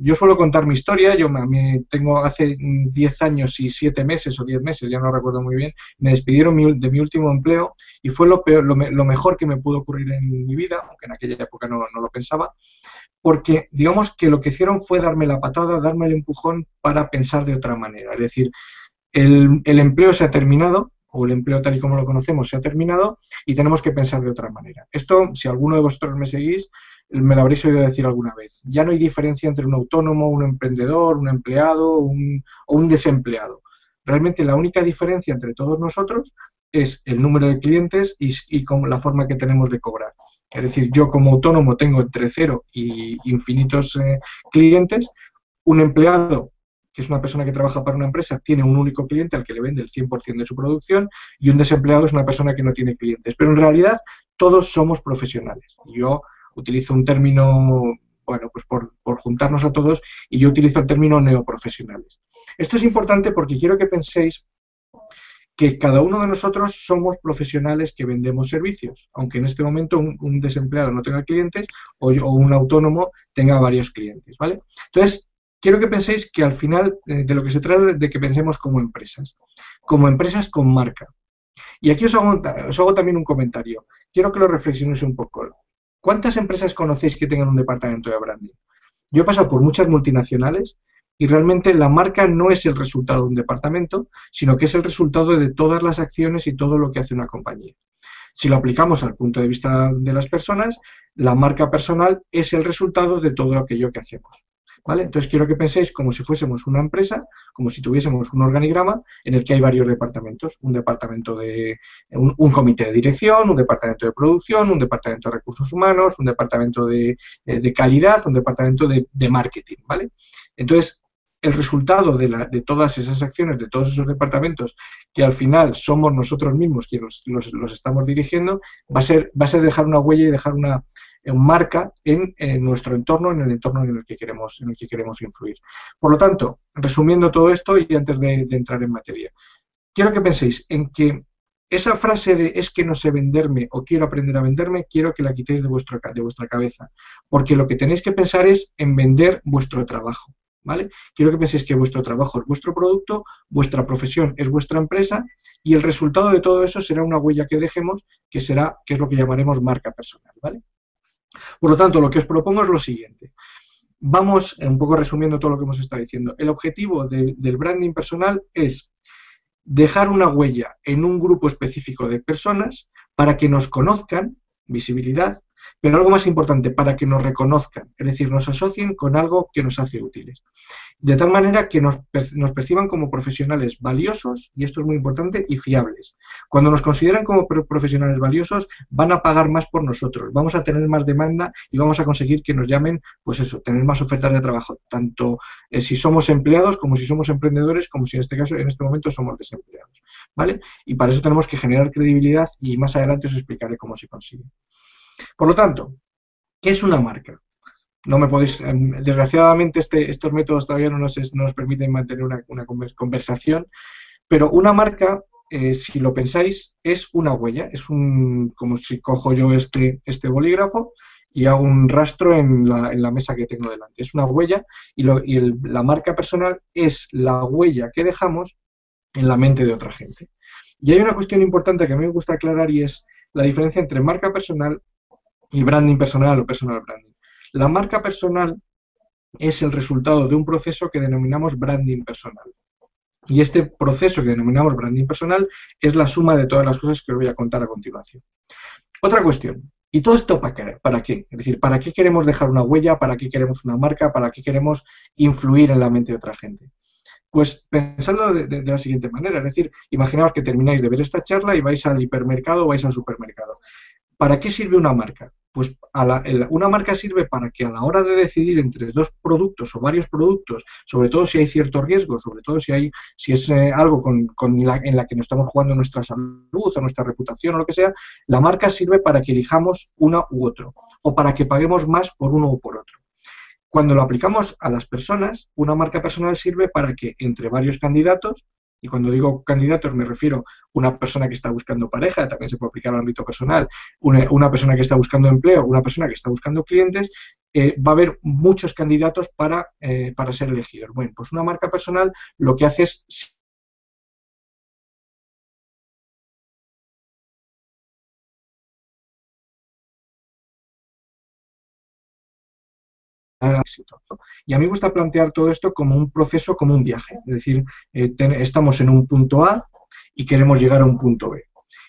yo suelo contar mi historia, yo me, tengo hace 10 años y 7 meses o 10 meses, ya no recuerdo muy bien, me despidieron de mi último empleo y fue lo, peor, lo, mejor que me pudo ocurrir en mi vida, aunque en aquella época no, lo pensaba, porque digamos que lo que hicieron fue darme la patada, darme el empujón para pensar de otra manera. Es decir, el empleo se ha terminado, o el empleo tal y como lo conocemos se ha terminado y tenemos que pensar de otra manera. Esto, si alguno de vosotros me seguís, me lo habréis oído decir alguna vez. Ya no hay diferencia entre un autónomo, un emprendedor, un empleado un, o un desempleado. Realmente la única diferencia entre todos nosotros es el número de clientes y, y con la forma que tenemos de cobrar. Es decir, yo como autónomo tengo entre cero y infinitos eh, clientes. Un empleado, que es una persona que trabaja para una empresa, tiene un único cliente al que le vende el 100% de su producción y un desempleado es una persona que no tiene clientes. Pero en realidad todos somos profesionales. Yo utilizo un término, bueno, pues por, juntarnos a todos, y yo utilizo el término neoprofesionales. Esto es importante porque quiero que penséis que cada uno de nosotros somos profesionales que vendemos servicios, aunque en este momento un, desempleado no tenga clientes o, un autónomo tenga varios clientes, ¿vale? Entonces, quiero que penséis que al final eh, de lo que se trata de que pensemos como empresas, como empresas con marca. Y aquí os hago, os hago también un comentario. Quiero que lo reflexionéis un poco. ¿Cuántas empresas conocéis que tengan un departamento de branding? Yo he pasado por muchas multinacionales y realmente la marca no es el resultado de un departamento, sino que es el resultado de todas las acciones y todo lo que hace una compañía. Si lo aplicamos al punto de vista de las personas, la marca personal es el resultado de todo aquello que hacemos. Entonces quiero que penséis como si fuésemos una empresa, como si tuviésemos un organigrama en el que hay varios departamentos, un departamento de un, comité de dirección, un departamento de producción, un departamento de recursos humanos, un departamento de, eh, calidad, un departamento de, marketing, ¿vale? Entonces el resultado de, la, de, todas esas acciones, de todos esos departamentos, que al final somos nosotros mismos quienes los, los, estamos dirigiendo, va a, ser, va a ser dejar una huella y dejar una, marca en, nuestro entorno, en el entorno en el que queremos, en el que queremos influir. Por lo tanto, resumiendo todo esto y antes de, entrar en materia, quiero que penséis en que esa frase de es que no sé venderme o quiero aprender a venderme, quiero que la quitéis de, vuestro, de vuestra cabeza, porque lo que tenéis que pensar es en vender vuestro trabajo. ¿Vale? Quiero que penséis que vuestro trabajo es vuestro producto, vuestra profesión es vuestra empresa y el resultado de todo eso será una huella que dejemos, que será, que es lo que llamaremos marca personal, ¿vale? Por lo tanto, lo que os propongo es lo siguiente. Vamos, un poco resumiendo todo lo que hemos estado diciendo. El objetivo del branding personal es dejar una huella en un grupo específico de personas para que nos conozcan, visibilidad, pero algo más importante, para que nos reconozcan, es decir, nos asocien con algo que nos hace útiles de tal manera que nos, perciban como profesionales valiosos, y esto es muy importante, y fiables. Cuando nos consideran como profesionales valiosos, van a pagar más por nosotros, vamos a tener más demanda y vamos a conseguir que nos llamen, pues eso, tener más ofertas de trabajo, tanto eh, si somos empleados como si somos emprendedores, como si en este caso, en este momento, somos desempleados. ¿Vale? Y para eso tenemos que generar credibilidad y más adelante os explicaré cómo se consigue. Por lo tanto, ¿qué es una marca? no me podéis, em, desgraciadamente este, estos métodos todavía no nos, nos permiten mantener una, conversación, pero una marca, eh, si lo pensáis, es una huella, es un, como si cojo yo este, este bolígrafo y hago un rastro en la, en la mesa que tengo delante. Es una huella y, lo, y la marca personal es la huella que dejamos en la mente de otra gente. Y hay una cuestión importante que a mí me gusta aclarar y es la diferencia entre marca personal y branding personal o personal branding. La marca personal es el resultado de un proceso que denominamos branding personal. Y este proceso que denominamos branding personal es la suma de todas las cosas que os voy a contar a continuación. Otra cuestión. ¿Y todo esto para qué? ¿Para qué? Es decir, ¿para qué queremos dejar una huella? ¿Para qué queremos una marca? ¿Para qué queremos influir en la mente de otra gente? Pues pensadlo de, de, la siguiente manera, es decir, imaginaos que termináis de ver esta charla y vais al hipermercado o vais al supermercado. ¿Para qué sirve una marca? Pues una marca sirve para que a la hora de decidir entre dos productos o varios productos, sobre todo si hay cierto riesgo, sobre todo si hay si es eh, algo con, en la que nos estamos jugando nuestra salud o nuestra reputación o lo que sea, la marca sirve para que elijamos una u otro o para que paguemos más por uno o por otro. Cuando lo aplicamos a las personas, una marca personal sirve para que entre varios candidatos y cuando digo candidatos me refiero a una persona que está buscando pareja, también se puede aplicar al ámbito personal, una, persona que está buscando empleo, una persona que está buscando clientes, eh, va a haber muchos candidatos para, eh, para ser elegidos. Bueno, pues una marca personal lo que hace es éxito. Y a mí me gusta plantear todo esto como un proceso, como un viaje. Es decir, eh, estamos en un punto A y queremos llegar a un punto B.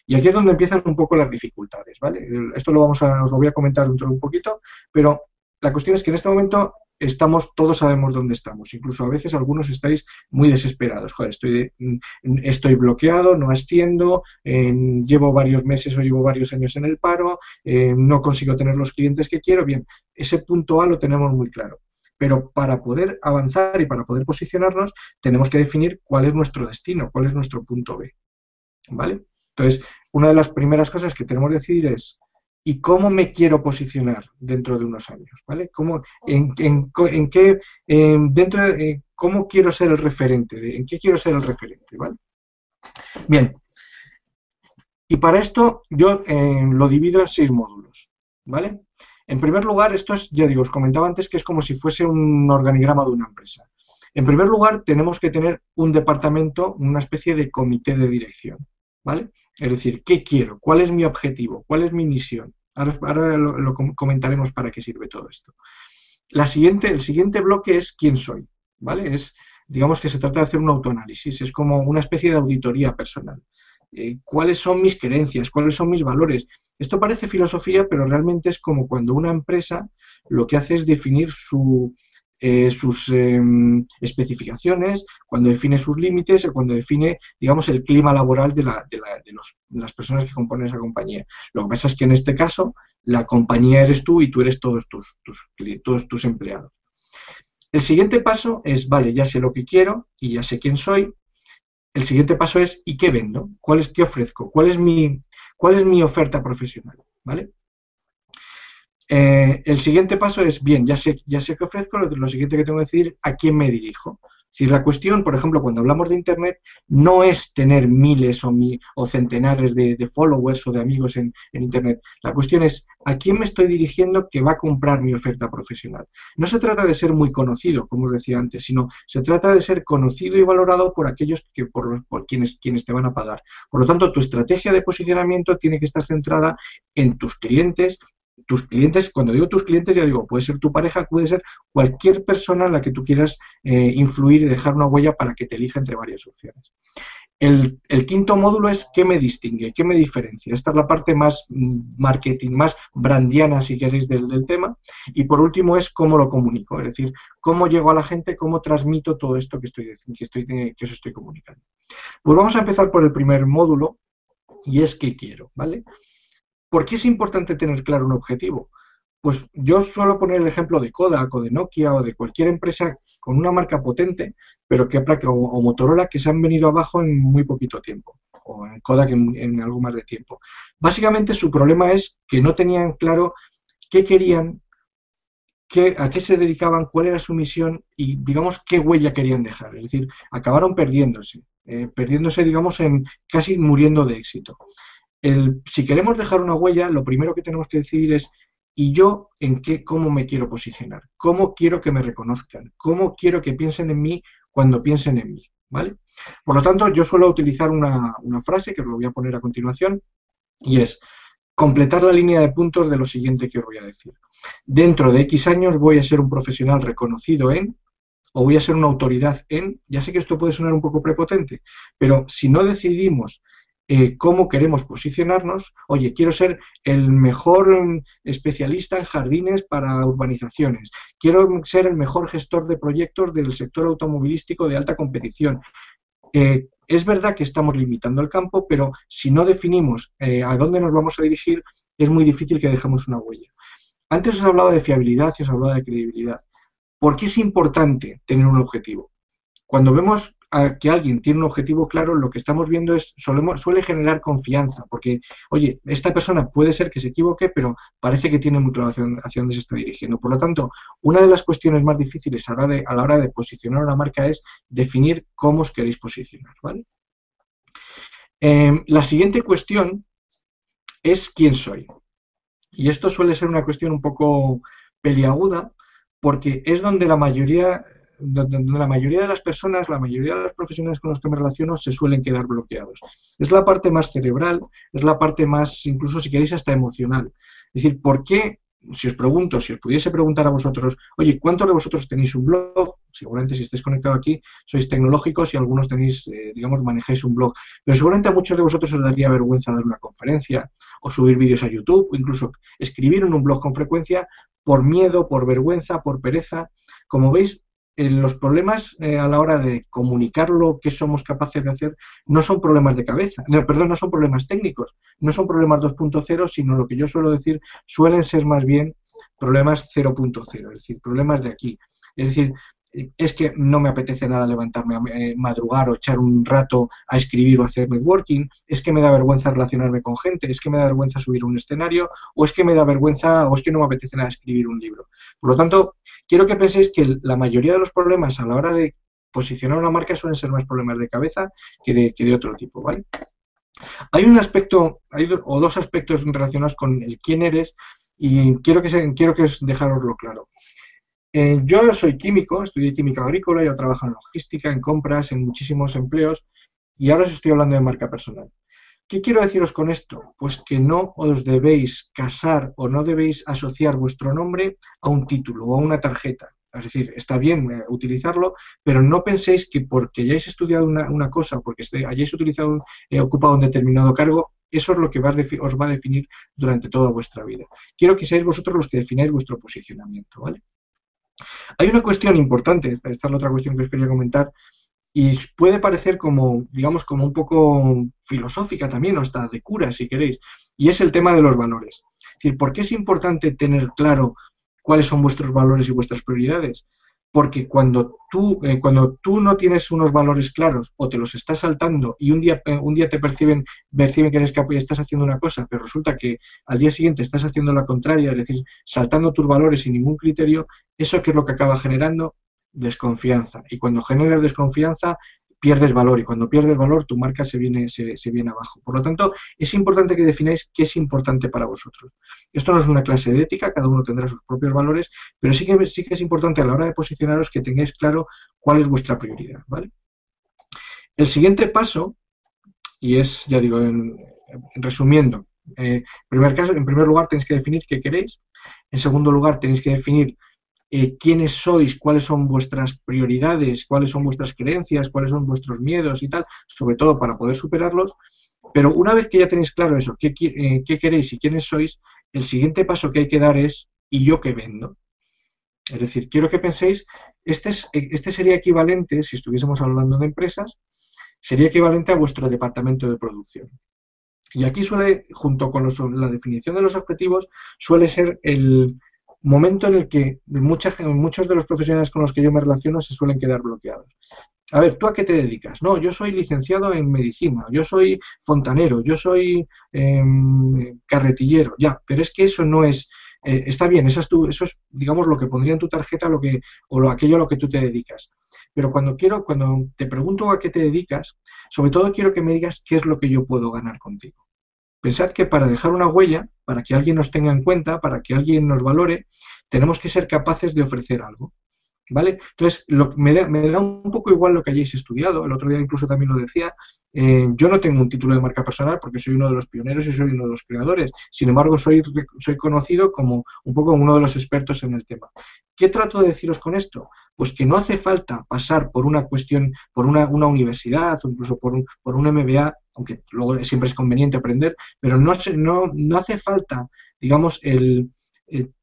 Y aquí es donde empiezan un poco las dificultades, ¿vale? Esto lo vamos a, os lo voy a comentar dentro de un poquito, pero la cuestión es que en este momento estamos, todos sabemos dónde estamos. Incluso a veces algunos estáis muy desesperados. Joder, estoy, mm, estoy bloqueado, no asciendo, llevo varios meses o llevo varios años en el paro, eh, no consigo tener los clientes que quiero. Bien, ese punto A lo tenemos muy claro. Pero para poder avanzar y para poder posicionarnos, tenemos que definir cuál es nuestro destino, cuál es nuestro punto B. ¿Vale? Entonces, una de las primeras cosas que tenemos que decidir es y cómo me quiero posicionar dentro de unos años, ¿vale? ¿Cómo, en, qué, dentro de, cómo quiero ser el referente, en qué quiero ser el referente, ¿vale? Bien, y para esto yo eh, lo divido en seis módulos, ¿vale? En primer lugar, esto es, ya digo, os comentaba antes que es como si fuese un organigrama de una empresa. En primer lugar, tenemos que tener un departamento, una especie de comité de dirección, ¿vale? Es decir, ¿qué quiero? ¿Cuál es mi objetivo? ¿Cuál es mi misión? Ahora, lo, comentaremos para qué sirve todo esto. La siguiente, el siguiente bloque es quién soy, ¿vale? Es, digamos que se trata de hacer un autoanálisis, es como una especie de auditoría personal. Eh, ¿Cuáles son mis creencias? ¿Cuáles son mis valores? Esto parece filosofía, pero realmente es como cuando una empresa lo que hace es definir su, eh, sus em, especificaciones, cuando define sus límites o cuando define, digamos, el clima laboral de, la, de, la, de, las personas que componen esa compañía. Lo que pasa es que en este caso la compañía eres tú y tú eres todos tus, tus, todos tus empleados. El siguiente paso es, vale, ya sé lo que quiero y ya sé quién soy. El siguiente paso es, ¿y qué vendo? ¿Cuál es, qué ofrezco? ¿Cuál es mi, cuál es mi oferta profesional? ¿Vale? Eh, el siguiente paso es, bien, ya sé, qué ofrezco, lo, siguiente que tengo que decir, a quién me dirijo. Si la cuestión, por ejemplo, cuando hablamos de Internet, no es tener miles o, centenares de, followers o de amigos en, Internet. La cuestión es a quién me estoy dirigiendo que va a comprar mi oferta profesional. No se trata de ser muy conocido, como os decía antes, sino se trata de ser conocido y valorado por aquellos que por, quienes, quienes te van a pagar. Por lo tanto, tu estrategia de posicionamiento tiene que estar centrada en tus clientes, tus clientes, cuando digo tus clientes, ya digo, puede ser tu pareja, puede ser cualquier persona en la que tú quieras eh, influir y dejar una huella para que te elija entre varias opciones. El, quinto módulo es qué me distingue, qué me diferencia. Esta es la parte más mm, marketing, más brandiana, si queréis, del, tema. Y por último es cómo lo comunico, es decir, cómo llego a la gente, cómo transmito todo esto que, estoy, que, estoy, que os estoy comunicando. Pues vamos a empezar por el primer módulo y es qué quiero, ¿vale? ¿Por qué es importante tener claro un objetivo? Pues yo suelo poner el ejemplo de Kodak o de Nokia o de cualquier empresa con una marca potente, pero que o, Motorola que se han venido abajo en muy poquito tiempo, o en Kodak en, algo más de tiempo. Básicamente su problema es que no tenían claro qué querían, a qué se dedicaban, cuál era su misión y, digamos, qué huella querían dejar. Es decir, acabaron perdiéndose, eh, perdiéndose, digamos, en casi muriendo de éxito si queremos dejar una huella, lo primero que tenemos que decidir es ¿y yo en qué, cómo me quiero posicionar? ¿Cómo quiero que me reconozcan? ¿Cómo quiero que piensen en mí cuando piensen en mí? ¿Vale? Por lo tanto, yo suelo utilizar una, una frase que os lo voy a poner a continuación y es completar la línea de puntos de lo siguiente que os voy a decir. Dentro de X años voy a ser un profesional reconocido en o voy a ser una autoridad en, ya sé que esto puede sonar un poco prepotente, pero si no decidimos eh, cómo queremos posicionarnos. Oye, quiero ser el mejor mm, especialista en jardines para urbanizaciones. Quiero ser el mejor gestor de proyectos del sector automovilístico de alta competición. Eh, es verdad que estamos limitando el campo, pero si no definimos eh, a dónde nos vamos a dirigir, es muy difícil que dejemos una huella. Antes os hablaba de fiabilidad y os hablaba de credibilidad. ¿Por qué es importante tener un objetivo? Cuando vemos a que alguien tiene un objetivo claro, lo que estamos viendo es, suele generar confianza, porque, oye, esta persona puede ser que se equivoque, pero parece que tiene muy claro hacia, dónde se está dirigiendo. Por lo tanto, una de las cuestiones más difíciles a la, de, a la hora de posicionar una marca es definir cómo os queréis posicionar. Em, la siguiente cuestión es quién soy. Y esto suele ser una cuestión un poco peliaguda, porque es donde la mayoría donde la mayoría de las personas, la mayoría de los profesionales con los que me relaciono se suelen quedar bloqueados. Es la parte más cerebral, es la parte más, incluso si queréis, hasta emocional. Es decir, ¿por qué si os pregunto, si os pudiese preguntar a vosotros, oye, ¿cuántos de vosotros tenéis un blog? Seguramente si estáis conectados aquí sois tecnológicos y algunos tenéis, eh, digamos, manejáis un blog. Pero seguramente a muchos de vosotros os daría vergüenza dar una conferencia o subir vídeos a YouTube o incluso escribir en un blog con frecuencia por miedo, por vergüenza, por pereza. Como veis, los problemas eh, a la hora de comunicar lo que somos capaces de hacer no son problemas de cabeza, perdón, no son problemas técnicos, no son problemas 2.0, sino lo que yo suelo decir suelen ser más bien problemas 0.0, es decir, problemas de aquí. Es decir, es que no me apetece nada levantarme a eh, madrugar o echar un rato a escribir o hacer networking, es que me da vergüenza relacionarme con gente, es que me da vergüenza subir un escenario, o es que me da vergüenza, o es que no me apetece nada escribir un libro. Por lo tanto, quiero que penséis que la mayoría de los problemas a la hora de posicionar una marca suelen ser más problemas de cabeza que de, otro tipo, ¿vale? Hay un aspecto, hay o dos aspectos relacionados con el quién eres y quiero que, se, quiero que os dejároslo claro. Eh, yo soy químico, estudié química agrícola, yo trabajo en logística, en compras, en muchísimos empleos y ahora os estoy hablando de marca personal. ¿Qué quiero deciros con esto? Pues que no os debéis casar o no debéis asociar vuestro nombre a un título o a una tarjeta. Es decir, está bien eh, utilizarlo, pero no penséis que porque hayáis estudiado una, cosa o porque hayáis utilizado, eh, ocupado un determinado cargo, eso es lo que os va a definir durante toda vuestra vida. Quiero que seáis vosotros los que defináis vuestro posicionamiento, ¿vale? Hay una cuestión importante, esta es la otra cuestión que os quería comentar, y puede parecer como, digamos, como un poco filosófica también, o hasta de cura, si queréis, y es el tema de los valores. Es decir, ¿por qué es importante tener claro cuáles son vuestros valores y vuestras prioridades? Porque cuando tú, eh, cuando tú no tienes unos valores claros o te los estás saltando y un día, eh, un día te perciben, perciben que eres capaz y estás haciendo una cosa, pero resulta que al día siguiente estás haciendo la contraria, es decir, saltando tus valores sin ningún criterio, eso que es lo que acaba generando desconfianza. Y cuando generas desconfianza, pierdes valor y cuando pierdes valor tu marca se viene, se, viene abajo. Por lo tanto, es importante que defináis qué es importante para vosotros. Esto no es una clase de ética, cada uno tendrá sus propios valores, pero sí que, sí que es importante a la hora de posicionaros que tengáis claro cuál es vuestra prioridad. ¿vale? El siguiente paso, y es, ya digo, en, resumiendo, eh, primer caso, en primer lugar tenéis que definir qué queréis, en segundo lugar tenéis que definir eh, quiénes sois, cuáles son vuestras prioridades, cuáles son vuestras creencias, cuáles son vuestros miedos y tal, sobre todo para poder superarlos. Pero una vez que ya tenéis claro eso, qué, eh, queréis y quiénes sois, el siguiente paso que hay que dar es ¿y yo qué vendo? Es decir, quiero que penséis, este, es, este sería equivalente, si estuviésemos hablando de empresas, sería equivalente a vuestro departamento de producción. Y aquí suele, junto con la definición de los objetivos, suele ser el, momento en el que muchos de los profesionales con los que yo me relaciono se suelen quedar bloqueados. A ver, ¿tú a qué te dedicas? No, yo soy licenciado en medicina, yo soy fontanero, yo soy em, carretillero, ya, pero es que eso no es, eh, está bien, eso es, eso es, digamos, lo que pondría en tu tarjeta lo que, o lo, aquello a lo que tú te dedicas. Pero cuando quiero, cuando te pregunto a qué te dedicas, sobre todo quiero que me digas qué es lo que yo puedo ganar contigo. Pensad que para dejar una huella, para que alguien nos tenga en cuenta, para que alguien nos valore, tenemos que ser capaces de ofrecer algo. ¿Vale? Entonces, lo, me, da, me, da, un poco igual lo que hayáis estudiado, el otro día incluso también lo decía, eh, yo no tengo un título de marca personal porque soy uno de los pioneros y soy uno de los creadores, sin embargo soy, soy conocido como un poco uno de los expertos en el tema. ¿Qué trato de deciros con esto? Pues que no hace falta pasar por una cuestión, por una, una universidad o incluso por un, por un MBA aunque luego siempre es conveniente aprender, pero no, no, no hace falta, digamos, el,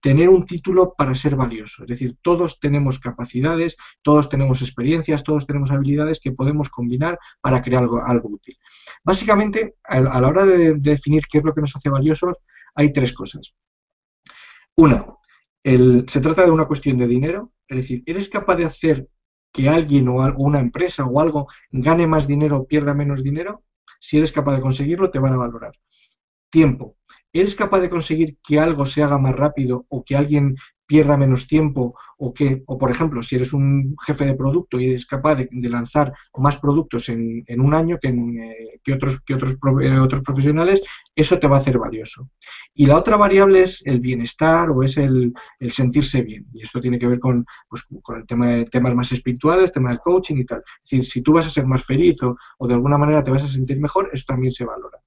tener un título para ser valioso. Es decir, todos tenemos capacidades, todos tenemos experiencias, todos tenemos habilidades que podemos combinar para crear algo, algo útil. Básicamente, a, la hora de, definir qué es lo que nos hace valiosos, hay tres cosas. Una, se trata de una cuestión de dinero, es decir, ¿eres capaz de hacer que alguien o una empresa o algo gane más dinero o pierda menos dinero, si eres capaz de conseguirlo, te van a valorar. Tiempo. ¿Eres capaz de conseguir que algo se haga más rápido o que alguien pierda menos tiempo o que, o por ejemplo, si eres un jefe de producto y eres capaz de, lanzar más productos en, un año que, eh, que otros, que otros, eh, otros profesionales, eso te va a hacer valioso. Y la otra variable es el bienestar o es el, sentirse bien. Y esto tiene que ver con, pues, con el tema de temas más espirituales, tema del coaching y tal. Es decir, si tú vas a ser más feliz o, o de alguna manera te vas a sentir mejor, eso también se valora.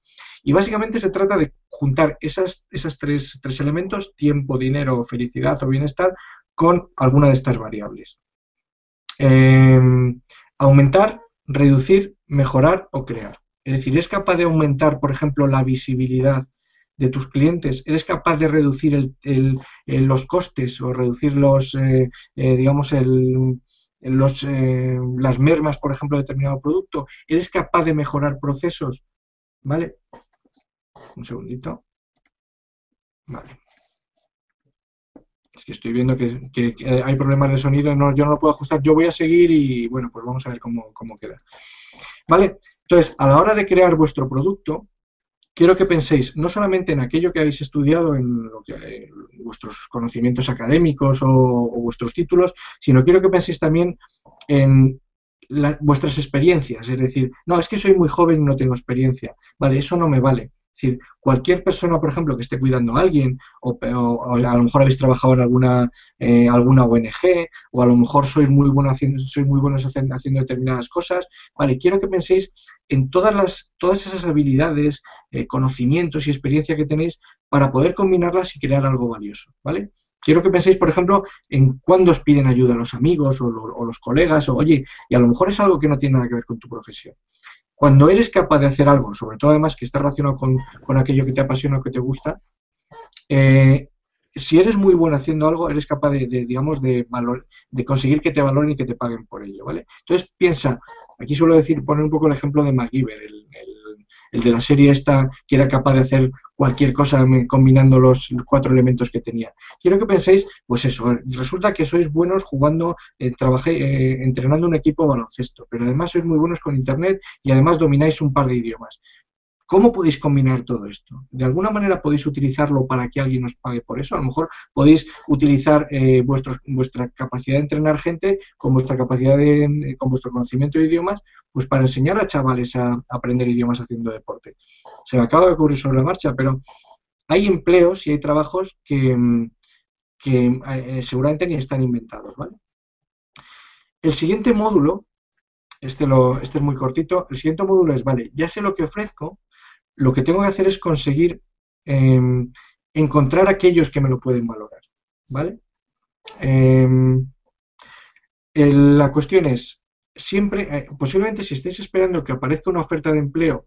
Y básicamente se trata de juntar esas, esas tres, tres elementos, tiempo, dinero, felicidad o bienestar, con alguna de estas variables. Em, aumentar, reducir, mejorar o crear. Es decir, ¿es capaz de aumentar, por ejemplo, la visibilidad de tus clientes? ¿Eres capaz de reducir los costes o reducir los, eh, eh, digamos, los, eh, las mermas, por ejemplo, de determinado producto? ¿Eres capaz de mejorar procesos? ¿Vale? Un segundito. Vale. Es que estoy viendo que, hay problemas de sonido, no, yo no lo puedo ajustar. Yo voy a seguir y bueno, pues vamos a ver cómo, queda. ¿Vale? Entonces, a la hora de crear vuestro producto, quiero que penséis no solamente en aquello que habéis estudiado, en lo que, vuestros conocimientos académicos o, vuestros títulos, sino quiero que penséis también en vuestras experiencias. Es decir, no, es que soy muy joven y no tengo experiencia. Vale, eso no me vale. Decir, cualquier persona, por ejemplo, que esté cuidando a alguien, o, a lo mejor habéis trabajado en alguna, eh, alguna ONG, o a lo mejor sois muy, buenos haciendo, sois muy buenos haciendo determinadas cosas, vale, quiero que penséis en todas, las, todas esas habilidades, eh, conocimientos y experiencia que tenéis para poder combinarlas y crear algo valioso, ¿vale? Quiero que penséis, por ejemplo, en cuándo os piden ayuda los amigos o, o los colegas, o oye, y a lo mejor es algo que no tiene nada que ver con tu profesión. Cuando eres capaz de hacer algo, sobre todo además que está relacionado con, aquello que te apasiona o que te gusta, eh, si eres muy bueno haciendo algo, eres capaz de, digamos, de, valor, de conseguir que te valoren y que te paguen por ello, ¿vale? Entonces piensa, aquí suelo decir, poner un poco el ejemplo de MacGyver, el, el de la serie esta que era capaz de hacer cualquier cosa combinando los cuatro elementos que tenía. Quiero que penséis, pues eso, resulta que sois buenos jugando, eh, trabajé, eh, entrenando un equipo baloncesto, pero además sois muy buenos con Internet y además domináis un par de idiomas. ¿Cómo podéis combinar todo esto? ¿De alguna manera podéis utilizarlo para que alguien os pague por eso? A lo mejor podéis utilizar eh, vuestra capacidad de entrenar gente con vuestra capacidad de, con vuestro conocimiento de idiomas, pues para enseñar a chavales a, aprender idiomas haciendo deporte. Se me acaba de ocurrir sobre la marcha, pero hay empleos y hay trabajos que, eh, seguramente ni están inventados, ¿vale? El siguiente módulo, este, lo, este es muy cortito, el siguiente módulo es, vale, ya sé lo que ofrezco, lo que tengo que hacer es conseguir em, encontrar aquellos que me lo pueden valorar, ¿vale? Em, la cuestión es, siempre, eh, posiblemente si estáis esperando que aparezca una oferta de empleo,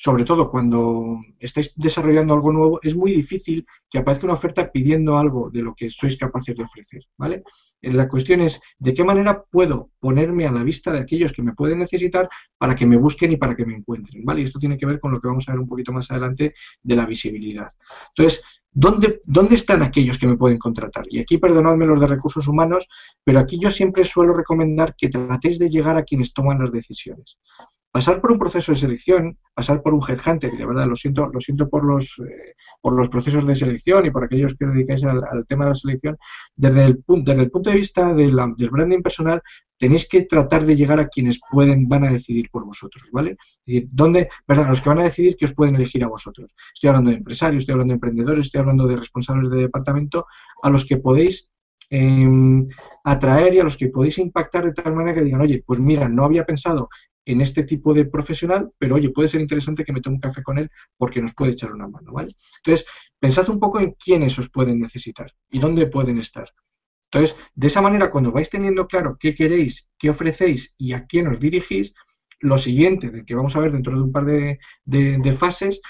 sobre todo cuando estáis desarrollando algo nuevo, es muy difícil que aparezca una oferta pidiendo algo de lo que sois capaces de ofrecer, ¿vale? Eh, la cuestión es de qué manera puedo ponerme a la vista de aquellos que me pueden necesitar para que me busquen y para que me encuentren, ¿vale? Y esto tiene que ver con lo que vamos a ver un poquito más adelante de la visibilidad. Entonces, ¿dónde, ¿dónde están aquellos que me pueden contratar? Y aquí perdonadme los de recursos humanos, pero aquí yo siempre suelo recomendar que tratéis de llegar a quienes toman las decisiones pasar por un proceso de selección, pasar por un headhunter, de verdad lo siento, lo siento por los eh, por los procesos de selección y por aquellos que dedicáis al, tema de la selección, desde el, desde el punto de vista del branding personal, tenéis que tratar de llegar a quienes pueden, van a decidir por vosotros, ¿vale? Es decir, ¿dónde, a los que van a decidir que os pueden elegir a vosotros. Estoy hablando de empresarios, estoy hablando de emprendedores, estoy hablando de responsables de departamento, a los que podéis em, atraer y a los que podéis impactar de tal manera que digan, oye, pues mira, no había pensado en este tipo de profesional, pero oye, puede ser interesante que me tome un café con él porque nos puede echar una mano, ¿vale? Entonces, pensad un poco en quiénes os pueden necesitar y dónde pueden estar. Entonces, de esa manera, cuando vais teniendo claro qué queréis, qué ofrecéis y a quién os dirigís, lo siguiente, que vamos a ver dentro de un par de, de fases,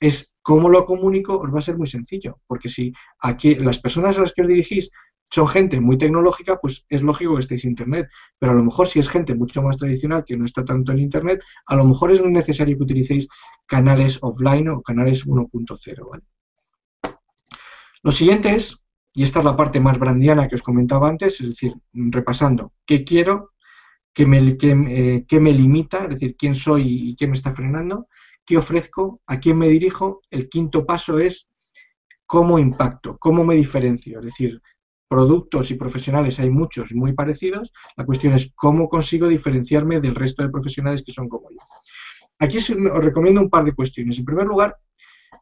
es cómo lo comunico, os va a ser muy sencillo, porque si aquí las personas a las que os dirigís son gente muy tecnológica, pues es lógico que estéis en Internet. Pero a lo mejor si es gente mucho más tradicional que no está tanto en Internet, a lo mejor es necesario que utilicéis canales offline o canales 1.0. ¿vale? Lo siguiente es, y esta es la parte más brandiana que os comentaba antes, es decir, repasando, ¿qué quiero? ¿Qué me, eh, me limita? Es decir, quién soy y qué me está frenando. ¿Qué ofrezco? ¿A quién me dirijo? El quinto paso es cómo impacto, cómo me diferencio. Es decir, productos y profesionales hay muchos muy parecidos. La cuestión es cómo consigo diferenciarme del resto de profesionales que son como yo. Aquí os recomiendo un par de cuestiones. En primer lugar,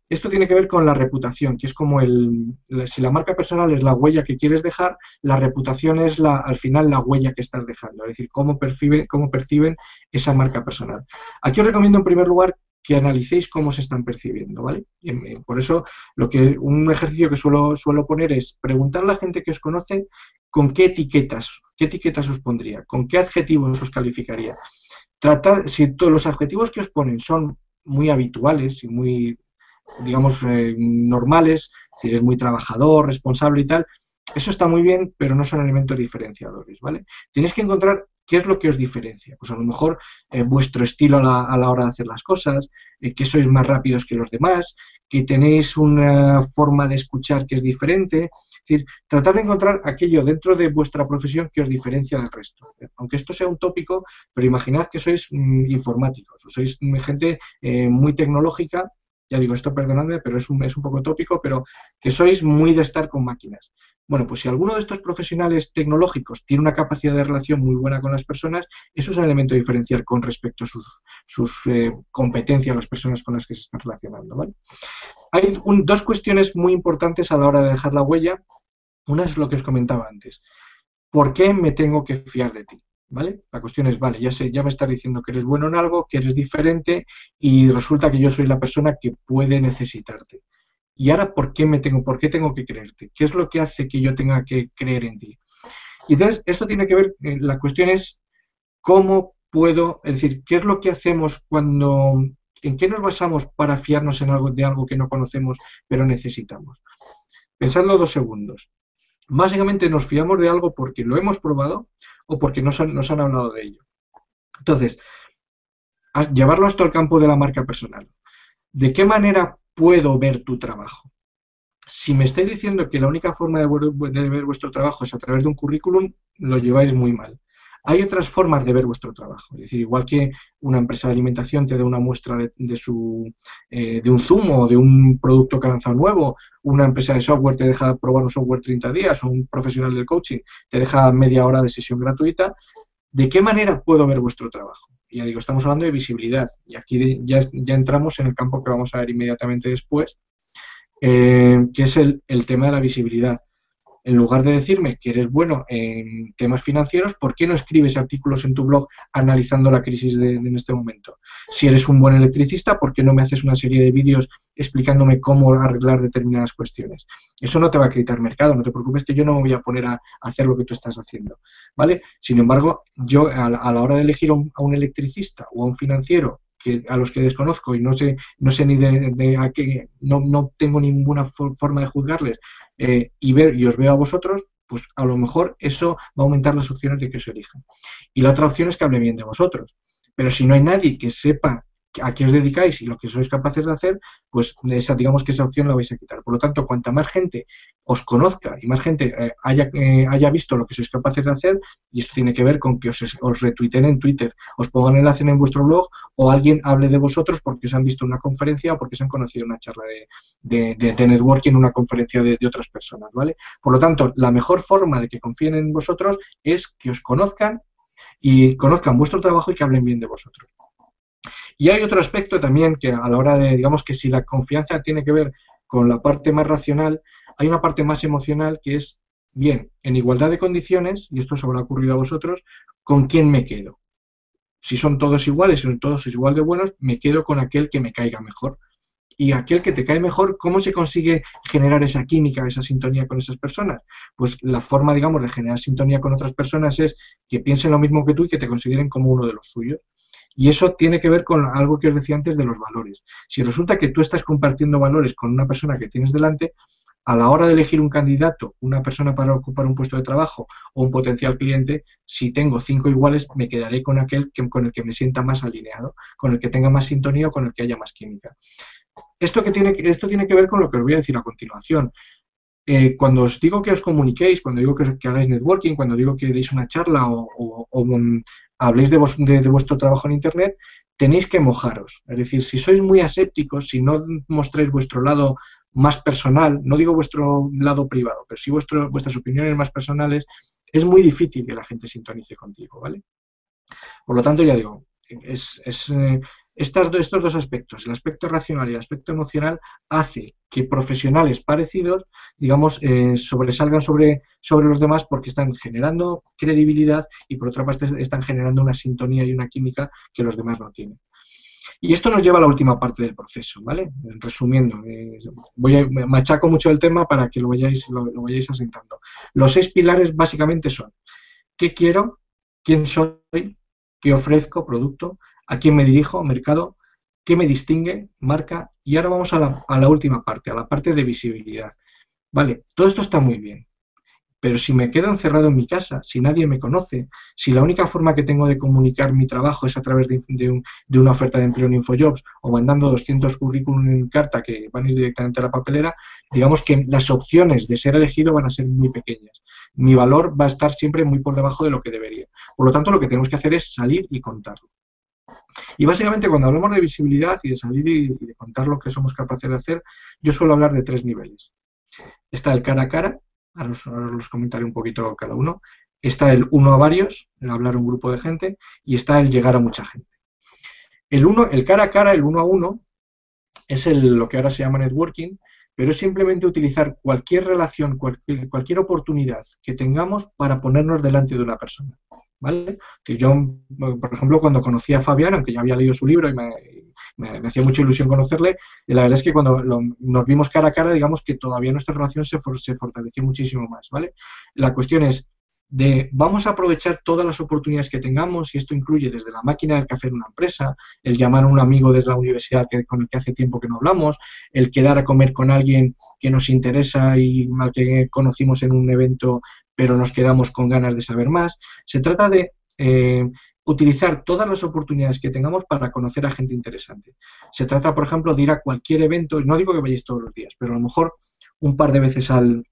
esto tiene que ver con la reputación, que es como el, si la marca personal es la huella que quieres dejar, la reputación es la, al final la huella que estás dejando, es decir, cómo, percibe, cómo perciben esa marca personal. Aquí os recomiendo en primer lugar que analicéis cómo se están percibiendo, ¿vale? Por eso, lo que un ejercicio que suelo, suelo poner es preguntar a la gente que os conoce con qué etiquetas, qué etiquetas os pondría, con qué adjetivos os calificaría. Tratar, si todos los adjetivos que os ponen son muy habituales y muy, digamos, eh, normales, si eres muy trabajador, responsable y tal, eso está muy bien, pero no son elementos diferenciadores, ¿vale? Tenéis que encontrar ¿Qué es lo que os diferencia? Pues a lo mejor eh, vuestro estilo a la, hora de hacer las cosas, eh, que sois más rápidos que los demás, que tenéis una forma de escuchar que es diferente. Es decir, tratar de encontrar aquello dentro de vuestra profesión que os diferencia del resto. Aunque esto sea un tópico, pero imaginad que sois mm, informáticos o sois gente eh, muy tecnológica ya digo esto, perdonadme, pero es un, es un poco tópico, pero que sois muy de estar con máquinas. Bueno, pues si alguno de estos profesionales tecnológicos tiene una capacidad de relación muy buena con las personas, eso es un elemento diferencial con respecto a sus, sus eh, competencias, las personas con las que se están relacionando. ¿vale? Hay dos cuestiones muy importantes a la hora de dejar la huella. Una es lo que os comentaba antes. ¿Por qué me tengo que fiar de ti? ¿Vale? La cuestión es, vale, ya sé, ya me estás diciendo que eres bueno en algo, que eres diferente y resulta que yo soy la persona que puede necesitarte. ¿Y ahora por qué me tengo, por qué tengo que creerte? ¿Qué es lo que hace que yo tenga que creer en ti? Y entonces, esto tiene que ver, eh, la cuestión es cómo puedo, es decir, qué es lo que hacemos cuando, en qué nos basamos para fiarnos en algo, de algo que no conocemos pero necesitamos. Pensadlo dos segundos. Básicamente nos fiamos de algo porque lo hemos probado o porque nos han, nos han hablado de ello. Entonces, llevarlo hasta el campo de la marca personal. ¿De qué manera puedo ver tu trabajo. Si me estáis diciendo que la única forma de ver, vuestro trabajo es a través de un currículum, lo lleváis muy mal. Hay otras formas de ver vuestro trabajo. Es decir, igual que una empresa de alimentación te da una muestra de, su, eh, de un zumo de un producto que ha lanzado nuevo, una empresa de software te deja probar un software 30 días o un profesional del coaching te deja media hora de sesión gratuita, ¿de qué manera puedo ver vuestro trabajo? Ya digo, estamos hablando de visibilidad. Y aquí ya, ya entramos en el campo que vamos a ver inmediatamente después, eh, que es el, el, tema de la visibilidad en lugar de decirme que eres bueno en temas financieros, ¿por qué no escribes artículos en tu blog analizando la crisis de, en este momento? Si eres un buen electricista, ¿por qué no me haces una serie de vídeos explicándome cómo arreglar determinadas cuestiones? Eso no te va a quitar mercado, no te preocupes que yo no me voy a poner a, hacer lo que tú estás haciendo, ¿vale? Sin embargo, yo a la, hora de elegir a un electricista o a un financiero a los que desconozco y no sé, no sé ni de, a qué, no, no, tengo ninguna forma de juzgarles eh, y ver y os veo a vosotros, pues a lo mejor eso va a aumentar las opciones de que os elijan. Y la otra opción es que hable bien de vosotros. Pero si no hay nadie que sepa a qué os dedicáis y lo que sois capaces de hacer, pues esa, digamos que esa opción la vais a quitar. Por lo tanto, cuanta más gente os conozca y más gente eh, haya, eh, haya visto lo que sois capaces de hacer, y esto tiene que ver con que os, os en Twitter, os pongan enlace en vuestro blog o alguien hable de vosotros porque os han visto una conferencia o porque se han conocido una charla de, de, de, networking, una conferencia de, de otras personas, ¿vale? Por lo tanto, la mejor forma de que confíen en vosotros es que os conozcan y conozcan vuestro trabajo y que hablen bien de vosotros. Y hay otro aspecto también que a la hora de, digamos que si la confianza tiene que ver con la parte más racional, hay una parte más emocional que es, bien, en igualdad de condiciones, y esto os habrá ocurrido a vosotros, ¿con quién me quedo? Si son todos iguales, si son todos igual de buenos, me quedo con aquel que me caiga mejor. Y aquel que te cae mejor, ¿cómo se consigue generar esa química, esa sintonía con esas personas? Pues la forma, digamos, de generar sintonía con otras personas es que piensen lo mismo que tú y que te consideren como uno de los suyos. Y eso tiene que ver con algo que os decía antes de los valores. Si resulta que tú estás compartiendo valores con una persona que tienes delante, a la hora de elegir un candidato, una persona para ocupar un puesto de trabajo o un potencial cliente, si tengo cinco iguales, me quedaré con aquel que, con el que me sienta más alineado, con el que tenga más sintonía o con el que haya más química. Esto, que tiene, esto tiene que ver con lo que os voy a decir a continuación. Eh, cuando os digo que os comuniquéis, cuando digo que, hagáis networking, cuando digo que deis una charla o, mm, habléis de, de, vuestro trabajo en Internet, tenéis que mojaros. Es decir, si sois muy asépticos, si no mostráis vuestro lado más personal, no digo vuestro lado privado, pero sí vuestro, vuestras opiniones más personales, es muy difícil que la gente sintonice contigo, ¿vale? Por lo tanto, ya digo, es, eh, estos dos aspectos, el aspecto racional y el aspecto emocional, hace que profesionales parecidos, digamos, eh, sobresalgan sobre, sobre los demás porque están generando credibilidad y por otra parte están generando una sintonía y una química que los demás no tienen. Y esto nos lleva a la última parte del proceso, ¿vale? Resumiendo, eh, voy a, machaco mucho el tema para que lo vayáis, lo, lo vayáis asentando. Los seis pilares básicamente son ¿qué quiero? ¿Quién soy? ¿Qué ofrezco? Producto a quién me dirijo, mercado, qué me distingue, marca, y ahora vamos a la, a la última parte, a la parte de visibilidad. Vale, todo esto está muy bien, pero si me quedo encerrado en mi casa, si nadie me conoce, si la única forma que tengo de comunicar mi trabajo es a través de, de, una oferta de empleo en InfoJobs o mandando 200 currículum en carta que van a ir directamente a la papelera, digamos que las opciones de ser elegido van a ser muy pequeñas. Mi valor va a estar siempre muy por debajo de lo que debería. Por lo tanto, lo que tenemos que hacer es salir y contarlo. Y básicamente cuando hablamos de visibilidad y de salir y, de contar lo que somos capaces de hacer, yo suelo hablar de tres niveles. Está el cara a cara, ahora os, los comentaré un poquito cada uno. Está el uno a varios, el hablar a un grupo de gente, y está el llegar a mucha gente. El, uno, el cara a cara, el uno a uno, es el, lo que ahora se llama networking, pero es simplemente utilizar cualquier relación, cualquier, cualquier oportunidad que tengamos para ponernos delante de una persona. ¿vale? Que yo, por ejemplo, cuando conocí a Fabián, aunque ya había leído su libro y me, hacía mucha ilusión conocerle, la verdad es que cuando nos vimos cara a cara, digamos que todavía nuestra relación se, se fortaleció muchísimo más, ¿vale? La cuestión es, de vamos a aprovechar todas las oportunidades que tengamos, y esto incluye desde la máquina del café en una empresa, el llamar a un amigo desde la universidad que, con el que hace tiempo que no hablamos, el quedar a comer con alguien que nos interesa y al que conocimos en un evento pero nos quedamos con ganas de saber más. Se trata de eh, utilizar todas las oportunidades que tengamos para conocer a gente interesante. Se trata, por ejemplo, de ir a cualquier evento, no digo que vayáis todos los días, pero a lo mejor un par de veces al,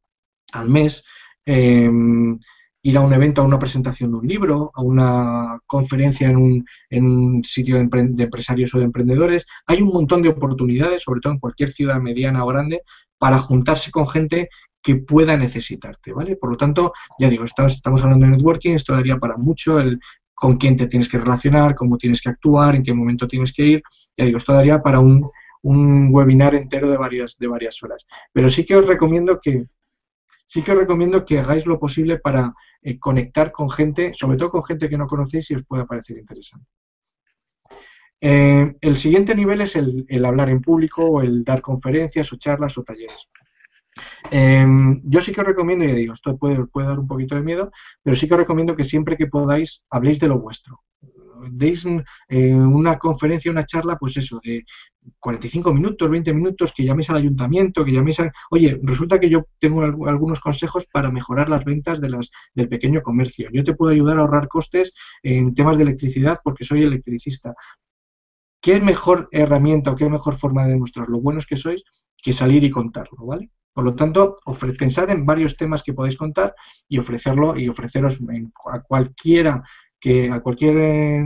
mes, em, ir a un evento, a una presentación de un libro, a una conferencia en un, en un sitio de, empresarios o de emprendedores. Hay un montón de oportunidades, sobre todo en cualquier ciudad mediana o grande, para juntarse con gente que pueda necesitarte, ¿vale? Por lo tanto, ya digo, estamos, estamos hablando de networking, esto daría para mucho el con quién te tienes que relacionar, cómo tienes que actuar, en qué momento tienes que ir. Ya digo, esto daría para un, un webinar entero de varias, de varias horas. Pero sí que os recomiendo que, sí que os recomiendo que hagáis lo posible para eh, conectar con gente, sobre todo con gente que no conocéis y os pueda parecer interesante. Eh, el siguiente nivel es el, hablar en público o el dar conferencias o charlas o talleres. Em, yo sí que os recomiendo, y digo, esto puede, os puede dar un poquito de miedo, pero sí que os recomiendo que siempre que podáis habléis de lo vuestro. Deis eh, una conferencia, una charla, pues eso, de 45 minutos, 20 minutos, que llaméis al ayuntamiento, que llaméis a... Oye, resulta que yo tengo algunos consejos para mejorar las ventas de las, del pequeño comercio. Yo te puedo ayudar a ahorrar costes en temas de electricidad porque soy electricista. ¿Qué mejor herramienta o qué mejor forma de demostrar lo buenos que sois que salir y contarlo, ¿vale? Por lo tanto, pensad en varios temas que podéis contar y ofrecerlo y ofreceros a cualquiera que a cualquier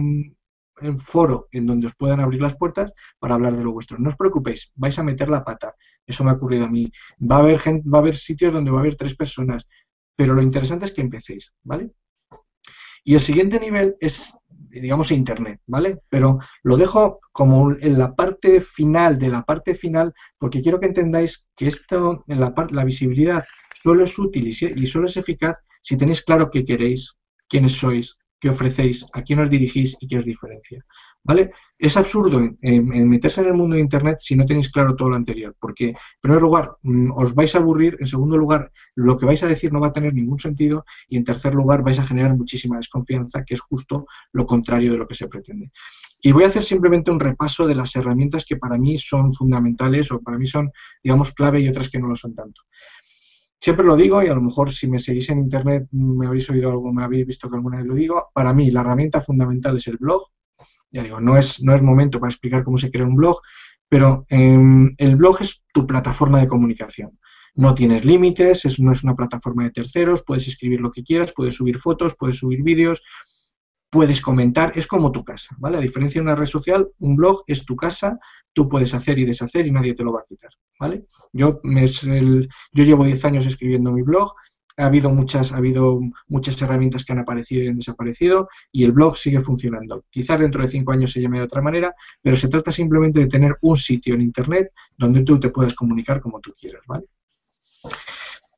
foro en donde os puedan abrir las puertas para hablar de lo vuestro. No os preocupéis, vais a meter la pata. Eso me ha ocurrido a mí. Va a haber gente, va a haber sitios donde va a haber tres personas, pero lo interesante es que empecéis, ¿vale? Y el siguiente nivel es digamos, Internet, ¿vale? Pero lo dejo como en la parte final de la parte final, porque quiero que entendáis que esto, en la, la visibilidad, solo es útil y solo es eficaz si tenéis claro qué queréis, quiénes sois, qué ofrecéis, a quién os dirigís y qué os diferencia. ¿Vale? Es absurdo meterse en el mundo de Internet si no tenéis claro todo lo anterior, porque en primer lugar mm, os vais a aburrir, en segundo lugar lo que vais a decir no va a tener ningún sentido y en tercer lugar vais a generar muchísima desconfianza, que es justo lo contrario de lo que se pretende. Y voy a hacer simplemente un repaso de las herramientas que para mí son fundamentales o para mí son, digamos, clave y otras que no lo son tanto. Siempre lo digo y a lo mejor si me seguís en internet me habéis oído algo, me habéis visto que alguna vez lo digo. Para mí la herramienta fundamental es el blog. Ya digo, no es, no es momento para explicar cómo se crea un blog, pero em, el blog es tu plataforma de comunicación. no tienes límites, es, no es una plataforma de terceros, puedes escribir lo que quieras, puedes subir fotos, puedes subir vídeos, puedes comentar, es como tu casa, ¿vale? A diferencia de una red social, un blog es tu casa, tú puedes hacer y deshacer y nadie te lo va a quitar, ¿vale? Yo, llevo 10 años escribiendo mi blog, ha habido muchas, ha habido muchas herramientas que han aparecido y han desaparecido y el blog sigue funcionando. Quizás dentro de cinco años se llame de otra manera, pero se trata simplemente de tener un sitio en internet donde tú te puedas comunicar como tú quieras, ¿vale?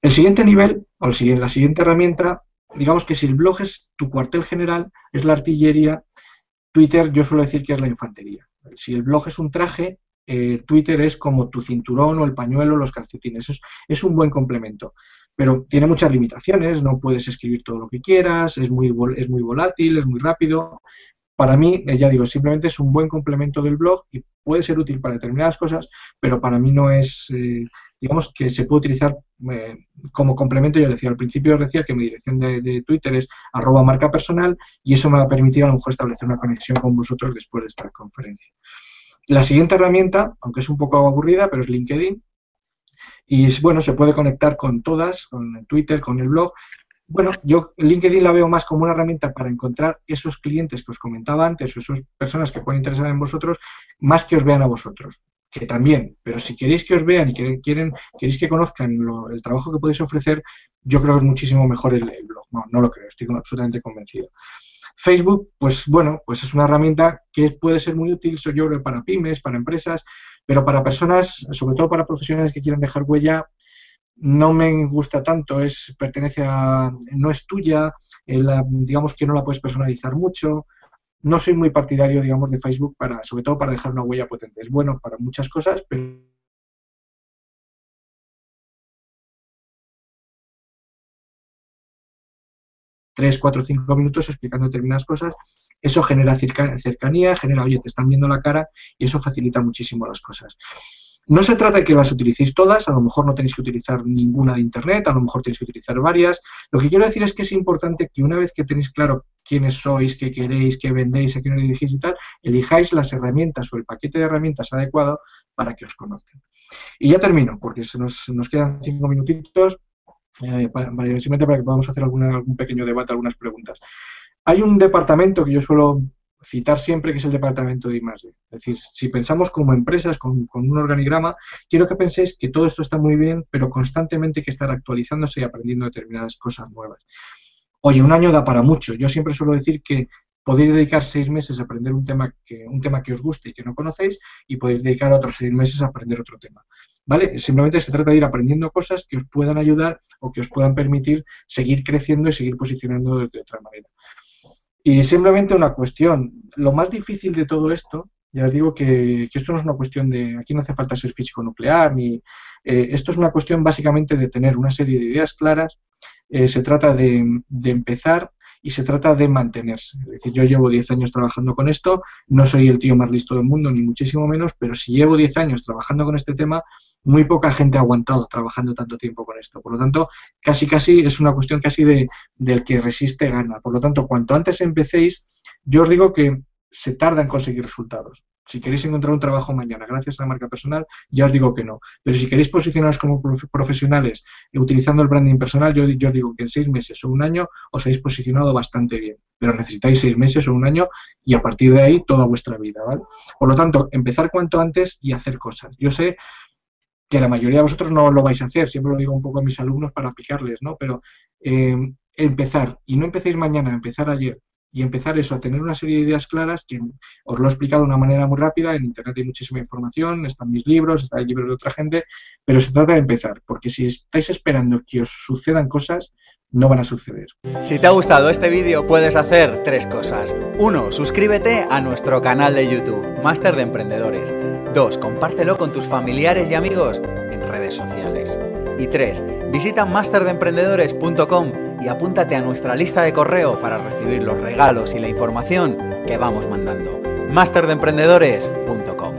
El siguiente nivel, o la siguiente herramienta, digamos que si el blog es tu cuartel general, es la artillería, Twitter yo suelo decir que es la infantería. Si el blog es un traje, eh, Twitter es como tu cinturón o el pañuelo, los calcetines. Es, es un buen complemento pero tiene muchas limitaciones, no puedes escribir todo lo que quieras, es muy, es muy volátil, es muy rápido. Para mí, eh, ya digo, simplemente es un buen complemento del blog y puede ser útil para determinadas cosas, pero para mí no es, eh, digamos, que se puede utilizar eh, como complemento. Yo decía al principio, decía que mi dirección de, Twitter es arroba marca personal y eso me va a permitir a lo mejor establecer una conexión con vosotros después de esta conferencia. La siguiente herramienta, aunque es un poco aburrida, pero es LinkedIn. Y bueno, se puede conectar con todas, con Twitter, con el blog. Bueno, yo LinkedIn la veo más como una herramienta para encontrar esos clientes que os comentaba antes, o esas personas que pueden interesar en vosotros, más que os vean a vosotros que también, pero si queréis que os vean y que quieren, queréis que conozcan el trabajo que podéis ofrecer, yo creo que es muchísimo mejor el, blog. No, no lo creo, estoy absolutamente convencido. Facebook, pues bueno, pues es una herramienta que puede ser muy útil, yo creo, para pymes, para empresas, pero para personas, sobre todo para profesionales que quieran dejar huella, no me gusta tanto, es pertenece a, no es tuya, digamos que no la puedes personalizar mucho. No soy muy partidario, digamos, de Facebook para, sobre todo para dejar una huella potente. Es bueno para muchas cosas, pero tres, cuatro, cinco minutos explicando determinadas cosas, eso genera cercanía, genera, oye, te están viendo la cara y eso facilita muchísimo las cosas. No se trata de que las utilicéis todas, a lo mejor no tenéis que utilizar ninguna de Internet, a lo mejor tenéis que utilizar varias. Lo que quiero decir es que es importante que una vez que tenéis claro quiénes sois, qué queréis, qué vendéis, a quién os dirigís y tal, elijáis las herramientas o el paquete de herramientas adecuado para que os conozcan. Y ya termino, porque se nos, nos quedan cinco minutitos. Eh, para, para que podamos hacer alguna, algún pequeño debate, algunas preguntas. Hay un departamento que yo suelo citar siempre, que es el departamento de I+.D. Es decir, si pensamos como empresas, con, un organigrama, quiero que penséis que todo esto está muy bien, pero constantemente hay que estar actualizándose y aprendiendo determinadas cosas nuevas. Oye, un año da para mucho. Yo siempre suelo decir que podéis dedicar seis meses a aprender un tema que, un tema que os guste y que no conocéis, y podéis dedicar otros seis meses a aprender otro tema. ¿vale? Simplemente se trata de ir aprendiendo cosas que os puedan ayudar o que os puedan permitir seguir creciendo y seguir posicionando de, otra manera. Y simplemente una cuestión, lo más difícil de todo esto, ya os digo que, esto no es una cuestión de, aquí no hace falta ser físico nuclear, ni eh, esto es una cuestión básicamente de tener una serie de ideas claras, eh, se trata de, de empezar y se trata de mantenerse. Es decir, yo llevo 10 años trabajando con esto, no soy el tío más listo del mundo, ni muchísimo menos, pero si llevo 10 años trabajando con este tema, muy poca gente ha aguantado trabajando tanto tiempo con esto. Por lo tanto, casi casi es una cuestión casi de, del que resiste gana. Por lo tanto, cuanto antes empecéis, yo os digo que se tarda en conseguir resultados. Si queréis encontrar un trabajo mañana gracias a la marca personal, ya os digo que no. Pero si queréis posicionaros como profesionales utilizando el branding personal, yo, yo digo que en seis meses o un año os habéis posicionado bastante bien. Pero necesitáis seis meses o un año y a partir de ahí toda vuestra vida. ¿vale? Por lo tanto, empezar cuanto antes y hacer cosas. Yo sé que la mayoría de vosotros no lo vais a hacer, siempre lo digo un poco a mis alumnos para picarles, ¿no? Pero eh, empezar, y no empecéis mañana, empezar ayer, y empezar eso, a tener una serie de ideas claras, que os lo he explicado de una manera muy rápida, en Internet hay muchísima información, están mis libros, están libros de otra gente, pero se trata de empezar, porque si estáis esperando que os sucedan cosas, no van a suceder. Si te ha gustado este vídeo puedes hacer tres cosas. Uno, suscríbete a nuestro canal de YouTube, Máster de Emprendedores. Dos, compártelo con tus familiares y amigos en redes sociales. Y tres, visita masterdeemprendedores.com y apúntate a nuestra lista de correo para recibir los regalos y la información que vamos mandando. masterdeemprendedores.com